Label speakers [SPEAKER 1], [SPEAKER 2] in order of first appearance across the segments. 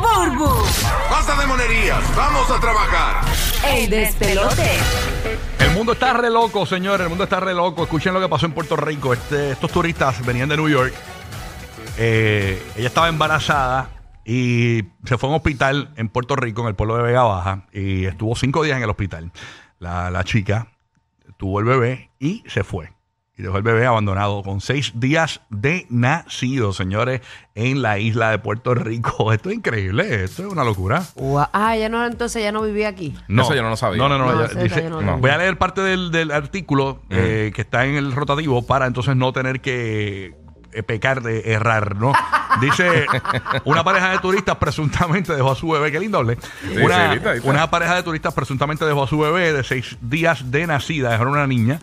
[SPEAKER 1] Burbu,
[SPEAKER 2] Basta de monerías, vamos a trabajar.
[SPEAKER 1] el despelote.
[SPEAKER 3] El mundo está re loco, señores. El mundo está re loco. Escuchen lo que pasó en Puerto Rico. Este- estos turistas venían de New York. Eh, ella estaba embarazada y se fue a un hospital en Puerto Rico, en el pueblo de Vega Baja. Y estuvo cinco días en el hospital. La, la chica tuvo el bebé y se fue. Y dejó el bebé abandonado con seis días de nacido, señores, en la isla de Puerto Rico. Esto es increíble. Esto es una locura.
[SPEAKER 4] Ua- Ah, ya no, entonces ya no vivía aquí.
[SPEAKER 5] Eso yo no lo sabía.
[SPEAKER 3] No, no, no.
[SPEAKER 4] No,
[SPEAKER 3] ella dice-
[SPEAKER 4] detalle no lo
[SPEAKER 5] no.
[SPEAKER 4] sabía.
[SPEAKER 3] Voy a leer parte del, del artículo eh, que está en el rotativo para entonces no tener que eh, pecar de errar, ¿no? Dice, una pareja de turistas presuntamente dejó a su bebé, qué lindo hablé. Una,
[SPEAKER 5] sí, viste.
[SPEAKER 3] una pareja de turistas presuntamente dejó a su bebé de seis días de nacida, dejaron una niña.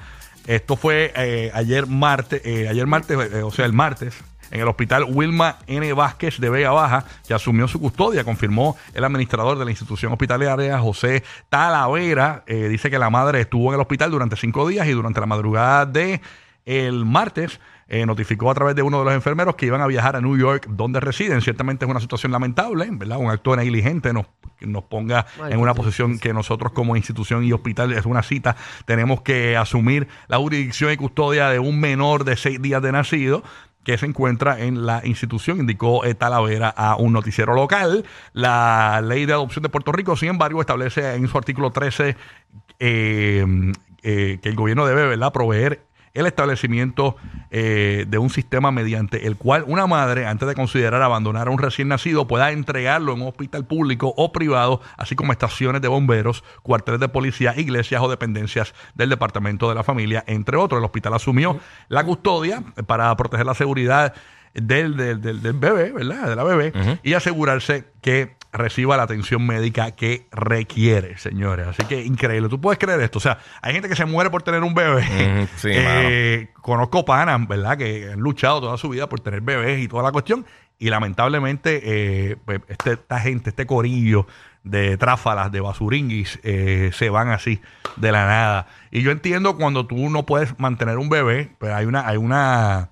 [SPEAKER 3] Esto fue eh, ayer martes, eh, ayer martes, eh, o sea, el martes, en el hospital Wilma N. Vázquez de Vega Baja, que asumió su custodia, confirmó el administrador de la institución hospitalaria, José Talavera. Dice que la madre estuvo en el hospital durante cinco días y durante la madrugada de el martes eh, notificó a través de uno de los enfermeros que iban a viajar a New York, donde residen. Ciertamente es una situación lamentable, ¿verdad? Un acto negligente nos, nos ponga en una posición que nosotros como institución y hospital es una cita, tenemos que asumir la jurisdicción y custodia de un menor de seis días de nacido que se encuentra en la institución, indicó Talavera a un noticiero local. La ley de adopción de Puerto Rico, sin embargo, establece en su artículo 13 eh, eh, que el gobierno debe ¿verdad? proveer el establecimiento eh, de un sistema mediante el cual una madre, antes de considerar abandonar a un recién nacido, pueda entregarlo en un hospital público o privado, así como estaciones de bomberos, cuarteles de policía, iglesias o dependencias del Departamento de la Familia, entre otros. El hospital asumió la custodia para proteger la seguridad del, del, del- del bebé, ¿verdad? De la bebé, y asegurarse que reciba la atención médica que requiere, señores. Así que increíble. ¿Tú puedes creer esto? O sea, hay gente que se muere por tener un bebé.
[SPEAKER 5] Ujú, sí,
[SPEAKER 3] Eh, conozco panas, ¿verdad? Que han luchado toda su vida por tener bebés y toda la cuestión. Y lamentablemente, eh, pues, este- esta gente, este corillo de tráfalas, de basuringuis, eh, se van así de la nada. Y yo entiendo cuando tú no puedes mantener un bebé, pues hay una, hay una,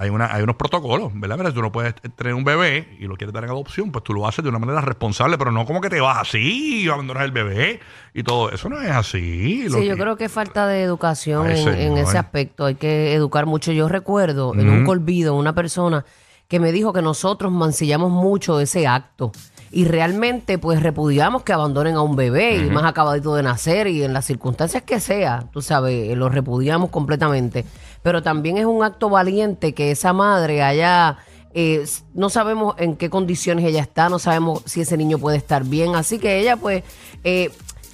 [SPEAKER 3] hay una, hay unos protocolos, ¿verdad? Pero si tú no puedes tener un bebé y lo quieres dar en adopción, pues tú lo haces de una manera responsable, pero no como que te vas así y abandonas el bebé y todo. Eso no es así. Lo
[SPEAKER 4] Sí, yo creo que es falta de educación
[SPEAKER 3] Ay,
[SPEAKER 4] en, en ese aspecto. Hay que educar mucho. Yo recuerdo en un colvido una persona que me dijo que nosotros mancillamos mucho ese acto. Y realmente, pues repudiamos que abandonen a un bebé y más acabadito de nacer y en las circunstancias que sea, tú sabes, eh, lo repudiamos completamente. Pero también es un acto valiente que esa madre haya eh, no sabemos en qué condiciones ella está, no sabemos si ese niño puede estar bien. Así que ella, pues, eh,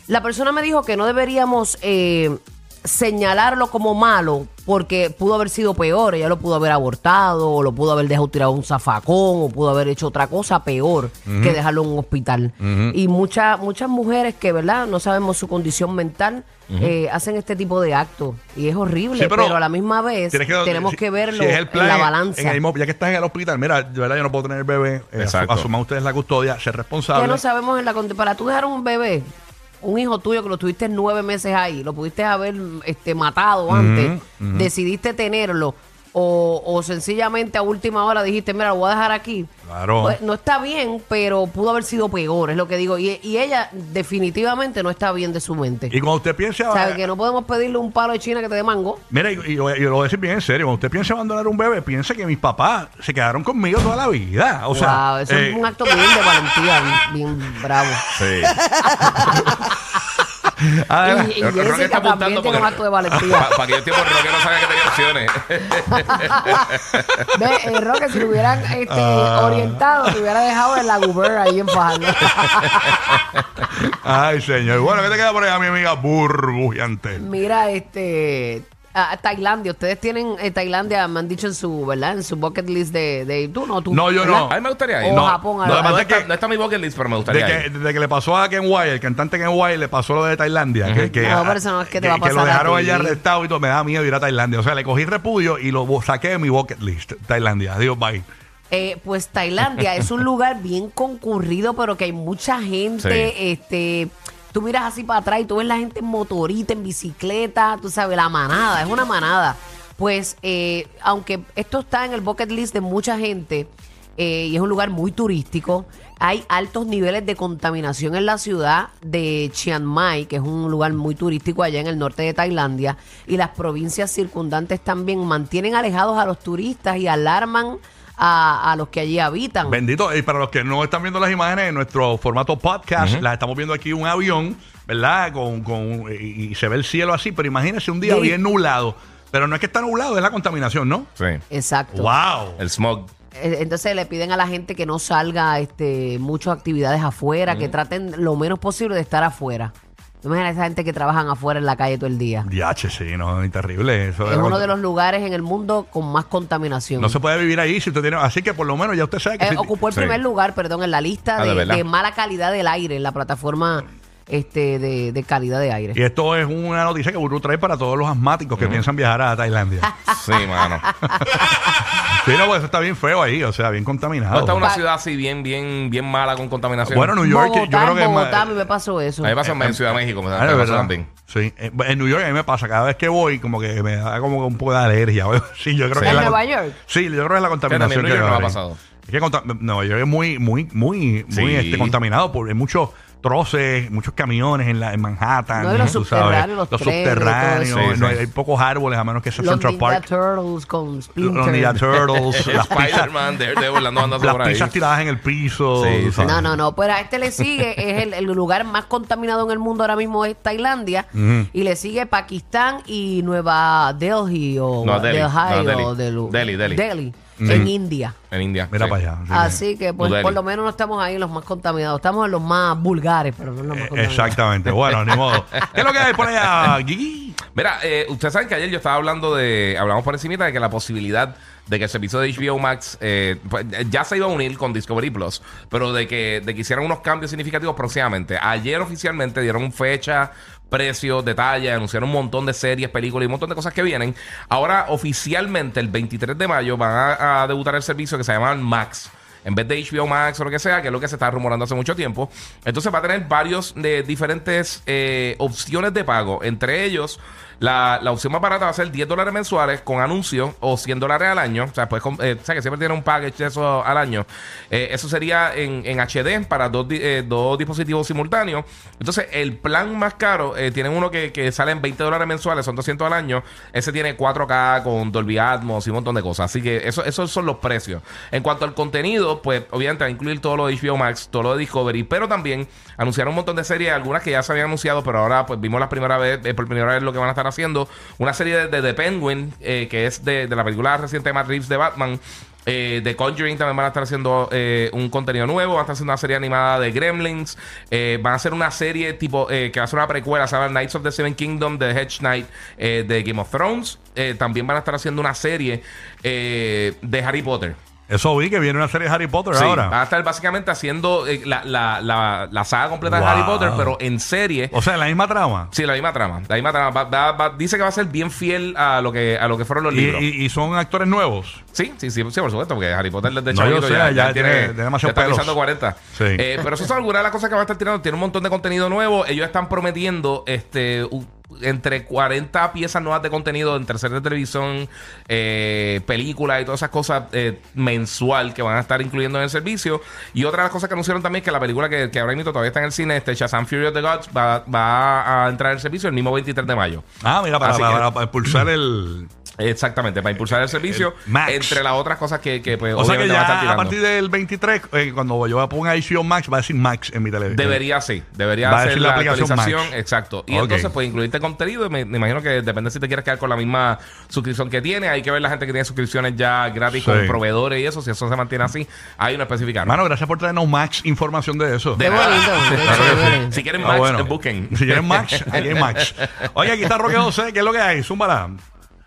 [SPEAKER 4] la persona me dijo que no deberíamos eh, señalarlo como malo porque pudo haber sido peor. Ella lo pudo haber abortado, o lo pudo haber dejado tirado a un zafacón, o pudo haber hecho otra cosa peor que dejarlo en un hospital. Y muchas muchas mujeres que, ¿verdad? No sabemos su condición mental. eh, hacen este tipo de actos y es horrible,
[SPEAKER 3] Sí,
[SPEAKER 4] pero, a la misma vez tenemos
[SPEAKER 3] si-
[SPEAKER 4] que verlo
[SPEAKER 3] si es el plan,
[SPEAKER 4] en la balanza.
[SPEAKER 3] en el mismo- ya que estás en el hospital, mira, de verdad yo no puedo tener bebé. eh,
[SPEAKER 5] Exacto.
[SPEAKER 3] asu- asuman ustedes la custodia, ser responsable.
[SPEAKER 4] no sabemos en la para tú dejar un bebé un hijo tuyo que lo tuviste nueve meses ahí lo pudiste haber este matado antes decidiste tenerlo o, o sencillamente a última hora dijiste mira lo voy a dejar aquí
[SPEAKER 3] Claro.
[SPEAKER 4] Pues, no está bien pero pudo haber sido peor es lo que digo y, y ella definitivamente no está bien de su mente
[SPEAKER 3] y cuando usted piense.
[SPEAKER 4] sabe que no podemos pedirle un palo de China que te dé mango
[SPEAKER 3] Mira, y, y lo y lo voy a decir bien en serio. Cuando usted piense abandonar un bebé, piense que mis papás se quedaron conmigo toda la vida. O sea,
[SPEAKER 4] Wow, eso
[SPEAKER 3] eh,
[SPEAKER 4] es un acto bien de valentía bien, bien bravo
[SPEAKER 5] Sí.
[SPEAKER 3] además-
[SPEAKER 4] y, y
[SPEAKER 5] Ro- Roque
[SPEAKER 4] Jessica
[SPEAKER 5] está
[SPEAKER 4] también
[SPEAKER 5] apuntando
[SPEAKER 4] tiene un acto de valentía
[SPEAKER 5] Para que yo tiempo Roque no sabía que tenía opciones.
[SPEAKER 4] Ve, eh, Roque, si lo hubieran este,
[SPEAKER 3] Ah.
[SPEAKER 4] orientado, te hubiera dejado en la Guber ahí en Fajardo.
[SPEAKER 3] Ay, señor. Bueno, ¿qué te queda por ahí, mi amiga burbujeante?
[SPEAKER 4] Mira, este. A Tailandia. Ustedes tienen eh, Tailandia, me han dicho en su, ¿verdad? En su bucket list de, de tú no, tú.
[SPEAKER 3] No, yo
[SPEAKER 4] ¿verdad?
[SPEAKER 3] no.
[SPEAKER 5] A mí me gustaría ir.
[SPEAKER 4] O
[SPEAKER 5] No,
[SPEAKER 4] Japón,
[SPEAKER 5] no, no,
[SPEAKER 3] Lo
[SPEAKER 5] está, no está mi bucket list, pero me
[SPEAKER 3] De
[SPEAKER 5] gustaría
[SPEAKER 3] que,
[SPEAKER 5] ir.
[SPEAKER 3] de que le pasó a Ken White, el cantante Ken White, le pasó lo de Tailandia. que, que,
[SPEAKER 4] No, pero eso no es que te va a
[SPEAKER 3] que lo
[SPEAKER 4] pasar a
[SPEAKER 3] dejaron
[SPEAKER 4] ti.
[SPEAKER 3] allá arrestado y todo. Me da miedo ir a Tailandia. O sea, le cogí repudio y lo saqué de mi bucket list. Tailandia. Adiós, bye.
[SPEAKER 4] Eh, pues Tailandia es un lugar bien concurrido, pero que hay mucha gente,
[SPEAKER 5] Sí.
[SPEAKER 4] este, tú miras así para atrás y tú ves la gente en motorita, en bicicleta, tú sabes, la manada, es una manada. Pues, eh, aunque esto está en el bucket list de mucha gente eh, y es un lugar muy turístico, hay altos niveles de contaminación en la ciudad de Chiang Mai, que es un lugar muy turístico allá en el norte de Tailandia, y las provincias circundantes también mantienen alejados a los turistas y alarman a, a los que allí habitan.
[SPEAKER 3] Bendito. Y para los que no están viendo las imágenes en nuestro formato podcast, las estamos viendo aquí un avión, ¿verdad? Con, con, y, y se ve el cielo así, pero imagínense un día
[SPEAKER 4] Sí.
[SPEAKER 3] bien nublado. Pero no es que está nublado, es la contaminación, ¿no?
[SPEAKER 5] Sí.
[SPEAKER 4] Exacto.
[SPEAKER 3] ¡Wow!
[SPEAKER 5] El smog.
[SPEAKER 4] Eh, Entonces le piden a la gente que no salga este, muchas actividades afuera, que traten lo menos posible de estar afuera. Imagina esa gente que trabajan afuera en la calle todo el día.
[SPEAKER 3] DH, sí, no, es terrible. Eso
[SPEAKER 4] Es uno de los lugares en el mundo con más contaminación.
[SPEAKER 3] No se puede vivir ahí si usted tiene. Así que por lo menos ya usted sabe que.
[SPEAKER 4] Eh,
[SPEAKER 3] si-
[SPEAKER 4] ocupó el
[SPEAKER 5] Sí.
[SPEAKER 4] primer lugar, perdón, en la lista
[SPEAKER 5] Ah, ¿de
[SPEAKER 4] de,
[SPEAKER 5] verdad?
[SPEAKER 4] de mala calidad del aire, en la plataforma este, de, de calidad de aire.
[SPEAKER 3] Y esto es una noticia que Burru trae para todos los asmáticos que piensan viajar a Tailandia.
[SPEAKER 5] Sí, mano.
[SPEAKER 3] sí, no, pues eso está bien feo ahí, o sea, bien contaminado.
[SPEAKER 5] No está una
[SPEAKER 4] Pa-
[SPEAKER 5] ciudad así bien, bien, bien mala con contaminación.
[SPEAKER 3] Bueno, New York,
[SPEAKER 4] Bogotá,
[SPEAKER 3] yo creo que es
[SPEAKER 4] en
[SPEAKER 3] más.
[SPEAKER 4] Bogotá a mí me pasó eso.
[SPEAKER 5] a mí me pasa en Ciudad de México, me,
[SPEAKER 3] Ah,
[SPEAKER 5] me
[SPEAKER 3] de
[SPEAKER 5] pasa
[SPEAKER 3] verdad.
[SPEAKER 5] también.
[SPEAKER 3] Sí, en en New York a mí me pasa, cada vez que voy, como que me da como un poco de alergia. Sí, yo creo
[SPEAKER 5] Sí.
[SPEAKER 3] que es
[SPEAKER 4] ¿En
[SPEAKER 3] la
[SPEAKER 4] Nueva
[SPEAKER 3] con-
[SPEAKER 4] York?
[SPEAKER 3] Sí, yo creo que es la contaminación.
[SPEAKER 5] New York no me ha pasado.
[SPEAKER 3] Es que conta- Nueva York es muy, muy, muy, muy
[SPEAKER 5] Sí.
[SPEAKER 3] este, contaminado por hay muchos troces, muchos camiones en, la, en Manhattan.
[SPEAKER 4] No, y los
[SPEAKER 3] tú sabes,
[SPEAKER 4] subterráneos, los trenes y todo
[SPEAKER 3] subterráneos,
[SPEAKER 5] eso.
[SPEAKER 3] No hay, hay pocos árboles, a menos que sea
[SPEAKER 4] Los
[SPEAKER 3] Central
[SPEAKER 4] Ninja
[SPEAKER 3] Park.
[SPEAKER 4] Turtles con Splinter.
[SPEAKER 3] Los Ninja Turtles, las pizzas,
[SPEAKER 5] Spider-Man, Daredevil,
[SPEAKER 3] las
[SPEAKER 5] por ahí.
[SPEAKER 3] pizzas tiradas en el piso.
[SPEAKER 5] Sí,
[SPEAKER 3] tú
[SPEAKER 5] sí.
[SPEAKER 3] sabes.
[SPEAKER 4] No, no, no, pero a este le sigue, es el, el lugar más contaminado en el mundo ahora mismo es Tailandia, y le sigue Pakistán y Nueva Delhi o
[SPEAKER 5] No, Delhi, no, Delhi.
[SPEAKER 4] o Delu-
[SPEAKER 5] Delhi, Delhi.
[SPEAKER 4] en India.
[SPEAKER 5] En India.
[SPEAKER 3] Mira
[SPEAKER 5] sí.
[SPEAKER 3] para allá.
[SPEAKER 4] Así que pues por lo menos no estamos ahí en los más contaminados, estamos en los más vulgares, pero no en los más
[SPEAKER 3] Eh,
[SPEAKER 4] contaminados.
[SPEAKER 3] Exactamente. Bueno, ni modo. ¿Qué es lo que hay por allá, Gigi?
[SPEAKER 5] Mira, eh, ustedes saben que ayer yo estaba hablando de, hablamos por encima de que la posibilidad de que el servicio de HBO Max eh, pues, ya se iba a unir con Discovery Plus, pero de que, de que hicieran unos cambios significativos próximamente. Ayer oficialmente dieron fecha, precio, detalle, anunciaron un montón de series, películas y un montón de cosas que vienen. Ahora oficialmente el 23 de mayo van a, a debutar el servicio que se llama Max en vez de HBO Max o lo que sea, que es lo que se está rumorando hace mucho tiempo. Entonces va a tener varios de diferentes eh, opciones de pago. Entre ellos, la, la opción más barata va a ser 10 dólares mensuales con anuncio o 100 dólares al año. O sea, pues, eh, que siempre tiene un package de eso al año. Eh, eso sería en, en HD para dos, eh, dos dispositivos simultáneos. Entonces, el plan más caro, eh, tienen uno que, que sale en 20 dólares mensuales, son 200 al año. Ese tiene 4K con Dolby Atmos y un montón de cosas. Así que eso, esos son los precios. En cuanto al contenido, pues obviamente va a incluir todo lo de HBO Max, todo lo de Discovery, pero también anunciaron un montón de series, algunas que ya se habían anunciado, pero ahora pues vimos la primera vez, por primera vez lo que van a estar haciendo. Una serie de, de The Penguin, eh, que es de, de la película reciente de Matt Reeves de Batman. Eh, The Conjuring también van a estar haciendo eh, un contenido nuevo. Van a estar haciendo una serie animada de Gremlins. Van a hacer una serie tipo que va a ser una precuela. Llama Knights of the Seven Kingdom, The Hedge Knight de Game of Thrones. También van a estar haciendo una serie de Harry Potter.
[SPEAKER 3] Eso vi que viene una serie de Harry Potter
[SPEAKER 5] Sí,
[SPEAKER 3] ahora.
[SPEAKER 5] van a estar básicamente haciendo eh, la, la, la, la saga completa de
[SPEAKER 3] Wow.
[SPEAKER 5] Harry Potter, pero en serie.
[SPEAKER 3] O sea, la misma trama.
[SPEAKER 5] Sí, la misma trama. La misma trama. Va- va- va- dice que va a ser bien fiel a lo que, a lo que fueron los
[SPEAKER 3] Y,
[SPEAKER 5] libros.
[SPEAKER 3] y- y son actores nuevos.
[SPEAKER 5] Sí, sí, sí, sí, por supuesto, porque Harry Potter desde
[SPEAKER 3] No, yo
[SPEAKER 5] chavito
[SPEAKER 3] sé,
[SPEAKER 5] ya,
[SPEAKER 3] ya tiene- tiene
[SPEAKER 5] ya
[SPEAKER 3] demasiados
[SPEAKER 5] está
[SPEAKER 3] pelos.
[SPEAKER 5] pisando 40.
[SPEAKER 3] Sí.
[SPEAKER 5] Eh, pero eso son algunas de las cosas que va a estar tirando. Tiene un montón de contenido nuevo. Ellos están prometiendo este u- entre 40 piezas nuevas de contenido entre series de televisión, eh, películas y todas esas cosas eh, mensual que van a estar incluyendo en el servicio. Y otra de las cosas que anunciaron también es que la película que, que ahora mismo todavía está en el cine, este Shazam Fury of the Gods, va, va a entrar en el servicio el mismo 23 de mayo.
[SPEAKER 3] Ah, mira, para, para-
[SPEAKER 5] que-
[SPEAKER 3] para- para impulsar el.
[SPEAKER 5] Exactamente, para impulsar el servicio.
[SPEAKER 3] El Max.
[SPEAKER 5] Entre las otras cosas que, que pues,
[SPEAKER 3] O sea que
[SPEAKER 5] a estar
[SPEAKER 3] ya a partir del 23, eh, cuando yo ponga HBO Max, va a decir Max en mi televisión.
[SPEAKER 5] Debería sí, debería
[SPEAKER 3] Va a
[SPEAKER 5] ser
[SPEAKER 3] decir
[SPEAKER 5] la,
[SPEAKER 3] la aplicación
[SPEAKER 5] actualización,
[SPEAKER 3] Max.
[SPEAKER 5] exacto. Y entonces pues incluirte contenido, me, me imagino que depende si te quieres quedar con la misma suscripción que tiene, hay que ver la gente que tiene suscripciones ya gratis
[SPEAKER 3] Sí.
[SPEAKER 5] con proveedores y eso, si eso se mantiene así, hay una especificar.
[SPEAKER 3] Mano, gracias por traernos Max información de eso.
[SPEAKER 4] Qué bonito, chévere.
[SPEAKER 5] Si quieren
[SPEAKER 3] Ah,
[SPEAKER 5] Max,
[SPEAKER 3] bueno.
[SPEAKER 5] busquen.
[SPEAKER 3] Si quieren Max, aquí hay Max. Oye, aquí está Roque José, ¿qué es lo que hay? Zúmbala.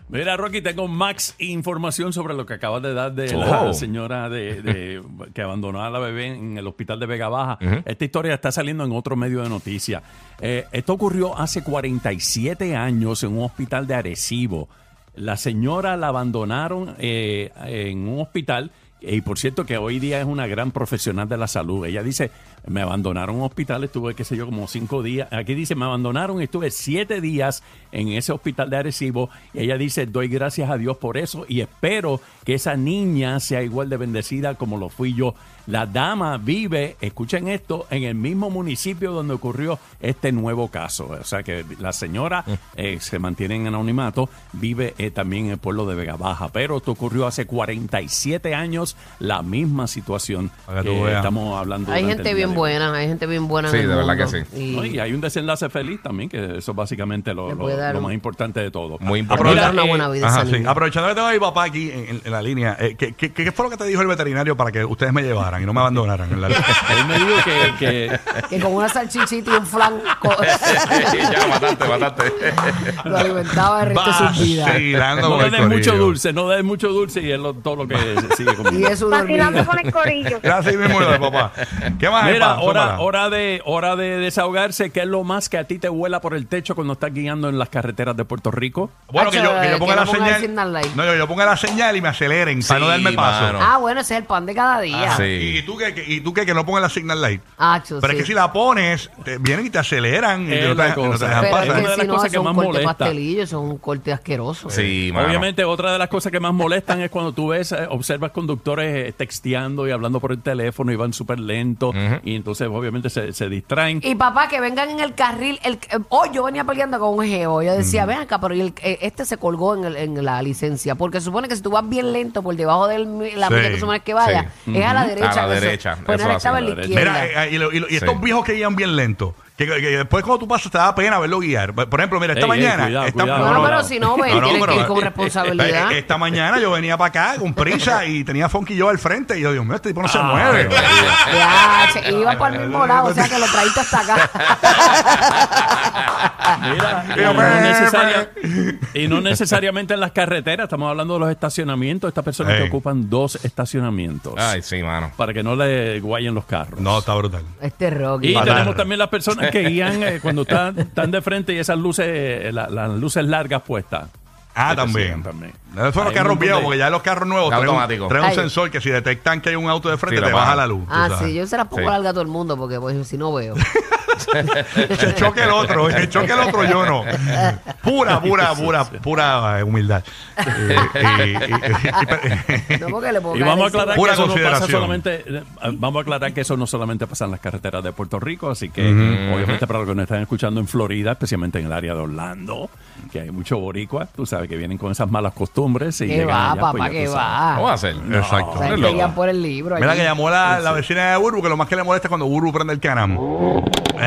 [SPEAKER 6] Mira, Rocky, tengo más información sobre lo que acabas de dar de
[SPEAKER 5] Oh.
[SPEAKER 6] la señora de, de- que abandonó a la bebé en el hospital de Vega Baja. Esta historia está saliendo en otro medio de noticias. Eh, esto ocurrió hace 47 años en un hospital de Arecibo. La señora la abandonaron eh, en un hospital y por cierto que hoy día es una gran profesional de la salud. Ella dice, me abandonaron hospital, estuve, qué sé yo, como cinco días. Aquí dice, me abandonaron, estuve siete días en ese hospital de Arecibo. Y ella dice, doy gracias a Dios por eso y espero que esa niña sea igual de bendecida como lo fui yo. La dama vive, escuchen esto, en el mismo municipio donde ocurrió este nuevo caso. O sea que la señora eh, se mantiene en anonimato, vive eh, también en el pueblo de Vega Baja, pero esto ocurrió hace 47 años, la misma situación
[SPEAKER 3] Para que
[SPEAKER 6] que
[SPEAKER 3] tú veas.
[SPEAKER 6] estamos hablando.
[SPEAKER 4] Hay
[SPEAKER 6] durante
[SPEAKER 4] gente
[SPEAKER 6] el
[SPEAKER 4] bien
[SPEAKER 6] día de hoy.
[SPEAKER 4] buena, hay gente bien buena. en
[SPEAKER 5] Sí,
[SPEAKER 4] el
[SPEAKER 5] de verdad
[SPEAKER 4] mundo.
[SPEAKER 5] que sí.
[SPEAKER 4] Y-
[SPEAKER 6] No, y hay un desenlace feliz también, que eso es básicamente lo,
[SPEAKER 4] Le
[SPEAKER 6] lo-
[SPEAKER 4] puede dar
[SPEAKER 6] lo
[SPEAKER 4] un-
[SPEAKER 6] más importante de todo.
[SPEAKER 5] Muy importante.
[SPEAKER 4] dar una buena
[SPEAKER 6] eh,
[SPEAKER 4] vida a
[SPEAKER 3] Ajá,
[SPEAKER 4] esa
[SPEAKER 3] sí.
[SPEAKER 4] niña.
[SPEAKER 3] Aprovechando que tengo a mi papá aquí en, en- en la línea, eh, ¿qué, qué, qué fue lo que te dijo el veterinario para que ustedes me llevaran y no me abandonaran en la?
[SPEAKER 6] Él me dijo que, que
[SPEAKER 4] Que con una salchichita y un flan co-
[SPEAKER 5] ya, mataste, mataste.
[SPEAKER 4] lo alimentaba el resto de su vida.
[SPEAKER 3] Vacilando
[SPEAKER 6] no
[SPEAKER 3] con
[SPEAKER 6] le
[SPEAKER 3] el
[SPEAKER 6] des mucho
[SPEAKER 3] corillo.
[SPEAKER 6] dulce, no le des mucho dulce y es lo- todo lo que se sigue
[SPEAKER 4] Y
[SPEAKER 6] comiendo.
[SPEAKER 7] Vacilando con el corillo.
[SPEAKER 3] Así mismo es, papá. ¿Qué más
[SPEAKER 6] Mira, hora,
[SPEAKER 3] Zúmbala.
[SPEAKER 6] hora, de, hora de desahogarse. ¿Qué es lo más que a ti te vuela por el techo cuando estás guiando en las carreteras de Puerto Rico?
[SPEAKER 3] Bueno, que yo, que yo
[SPEAKER 4] Hacho,
[SPEAKER 3] ponga
[SPEAKER 4] que
[SPEAKER 3] la
[SPEAKER 4] no ponga el
[SPEAKER 3] señal.
[SPEAKER 4] signal light.
[SPEAKER 3] No, yo, yo ponga la señal y me aceleren para no darme paso.
[SPEAKER 5] mano.
[SPEAKER 4] Ah, bueno, ese es el pan de cada día.
[SPEAKER 5] Ah, sí.
[SPEAKER 3] ¿Y, y tú qué, qué- y tú qué, que no ponga la signal light?
[SPEAKER 4] Acho,
[SPEAKER 3] Pero
[SPEAKER 4] sí.
[SPEAKER 3] es que si la pones, te vienen y te aceleran y
[SPEAKER 6] Es
[SPEAKER 3] no te,
[SPEAKER 6] la
[SPEAKER 3] no te
[SPEAKER 6] cosa.
[SPEAKER 3] dejan
[SPEAKER 4] Pero
[SPEAKER 6] Una
[SPEAKER 4] es
[SPEAKER 6] de
[SPEAKER 3] pasar.
[SPEAKER 4] que
[SPEAKER 6] las
[SPEAKER 4] si no,
[SPEAKER 6] cosas
[SPEAKER 4] es
[SPEAKER 6] que
[SPEAKER 4] un
[SPEAKER 6] más
[SPEAKER 4] corte
[SPEAKER 6] molesta.
[SPEAKER 4] pastelillo, eso es un corte asqueroso.
[SPEAKER 5] Sí, mano.
[SPEAKER 6] Obviamente, otra de las cosas que más molestan es cuando tú ves, eh, observas conductores eh, texteando y hablando por el teléfono y van súper lento y entonces obviamente se, se distraen.
[SPEAKER 4] Y papá, que vengan en el carril. El, eh, hoy yo venía peleando con un geo. Yo decía, ven acá, pero y el- eh, este se colgó en, el- en la licencia. Porque supone que si tú vas bien lento por debajo de la
[SPEAKER 3] Sí,
[SPEAKER 4] milla que supone que vaya,
[SPEAKER 5] sí.
[SPEAKER 4] es a la derecha.
[SPEAKER 5] A la
[SPEAKER 4] eso-
[SPEAKER 5] derecha,
[SPEAKER 4] Pues
[SPEAKER 5] eso a la
[SPEAKER 4] la
[SPEAKER 5] derecha.
[SPEAKER 3] Mira, eh, y, lo- y lo- y estos
[SPEAKER 5] Sí.
[SPEAKER 3] viejos que guían bien lento, que, que- que después cuando tú pasas te da pena verlo guiar. Por ejemplo, mira, esta
[SPEAKER 6] Ey, ey,
[SPEAKER 3] mañana.
[SPEAKER 6] cuidado,
[SPEAKER 3] esta,
[SPEAKER 6] cuidado.
[SPEAKER 4] Bueno, pero si no ven, tienen que ir con
[SPEAKER 3] eh,
[SPEAKER 4] responsabilidad.
[SPEAKER 3] eh, Esta mañana yo venía para acá con prisa y tenía Funky yo al frente y yo, Dios mío, este tipo no se
[SPEAKER 6] Ah,
[SPEAKER 3] mueve.
[SPEAKER 4] Ya, che, iba por el mismo lado, o sea que lo traíste hasta acá.
[SPEAKER 6] Mira, y no, necesaria- y no necesariamente en las carreteras, estamos hablando de los estacionamientos, estas personas
[SPEAKER 3] Ey.
[SPEAKER 6] que ocupan dos estacionamientos
[SPEAKER 5] Ay, sí, mano.
[SPEAKER 6] para que no le guayen los carros.
[SPEAKER 3] No, está brutal.
[SPEAKER 4] Este Rocky.
[SPEAKER 6] Y
[SPEAKER 3] Fatal.
[SPEAKER 6] tenemos también las personas que guían eh, cuando están, están de frente y esas luces, eh, la- las luces largas puestas.
[SPEAKER 3] Ah, también.
[SPEAKER 6] también.
[SPEAKER 3] Esos son los carros viejos,
[SPEAKER 6] de-
[SPEAKER 3] porque ya los carros nuevos traen
[SPEAKER 5] Automático.
[SPEAKER 3] traen un
[SPEAKER 4] Ay.
[SPEAKER 3] sensor que si detectan que hay un auto de frente
[SPEAKER 5] Sí,
[SPEAKER 3] te baja la luz.
[SPEAKER 4] Ah, sí, yo se las pongo
[SPEAKER 5] Sí.
[SPEAKER 4] larga a todo el mundo porque pues si no veo.
[SPEAKER 3] Que choque el otro, que choque el otro yo no. Pura, pura, pura, pura eh, humildad. Eh, y-
[SPEAKER 4] No
[SPEAKER 6] vamos a aclarar que eso no pasa solamente, eh, vamos a aclarar que eso no solamente pasa en las carreteras de Puerto Rico, así que obviamente para los que nos están escuchando en Florida, especialmente en el área de Orlando, que hay mucho boricua, tú sabes que vienen con esas malas costumbres y
[SPEAKER 4] ¿Qué
[SPEAKER 6] llegan
[SPEAKER 4] va,
[SPEAKER 6] allá,
[SPEAKER 4] papá?
[SPEAKER 6] pues ya
[SPEAKER 4] ¿Qué
[SPEAKER 6] tú sabes.
[SPEAKER 4] va?
[SPEAKER 5] ¿Cómo va a ser?
[SPEAKER 3] Exacto.
[SPEAKER 4] O por el libro.
[SPEAKER 3] Mira que llamó la, la vecina de Burbu, que lo más que le molesta es cuando Burbu prende el canam. Deja,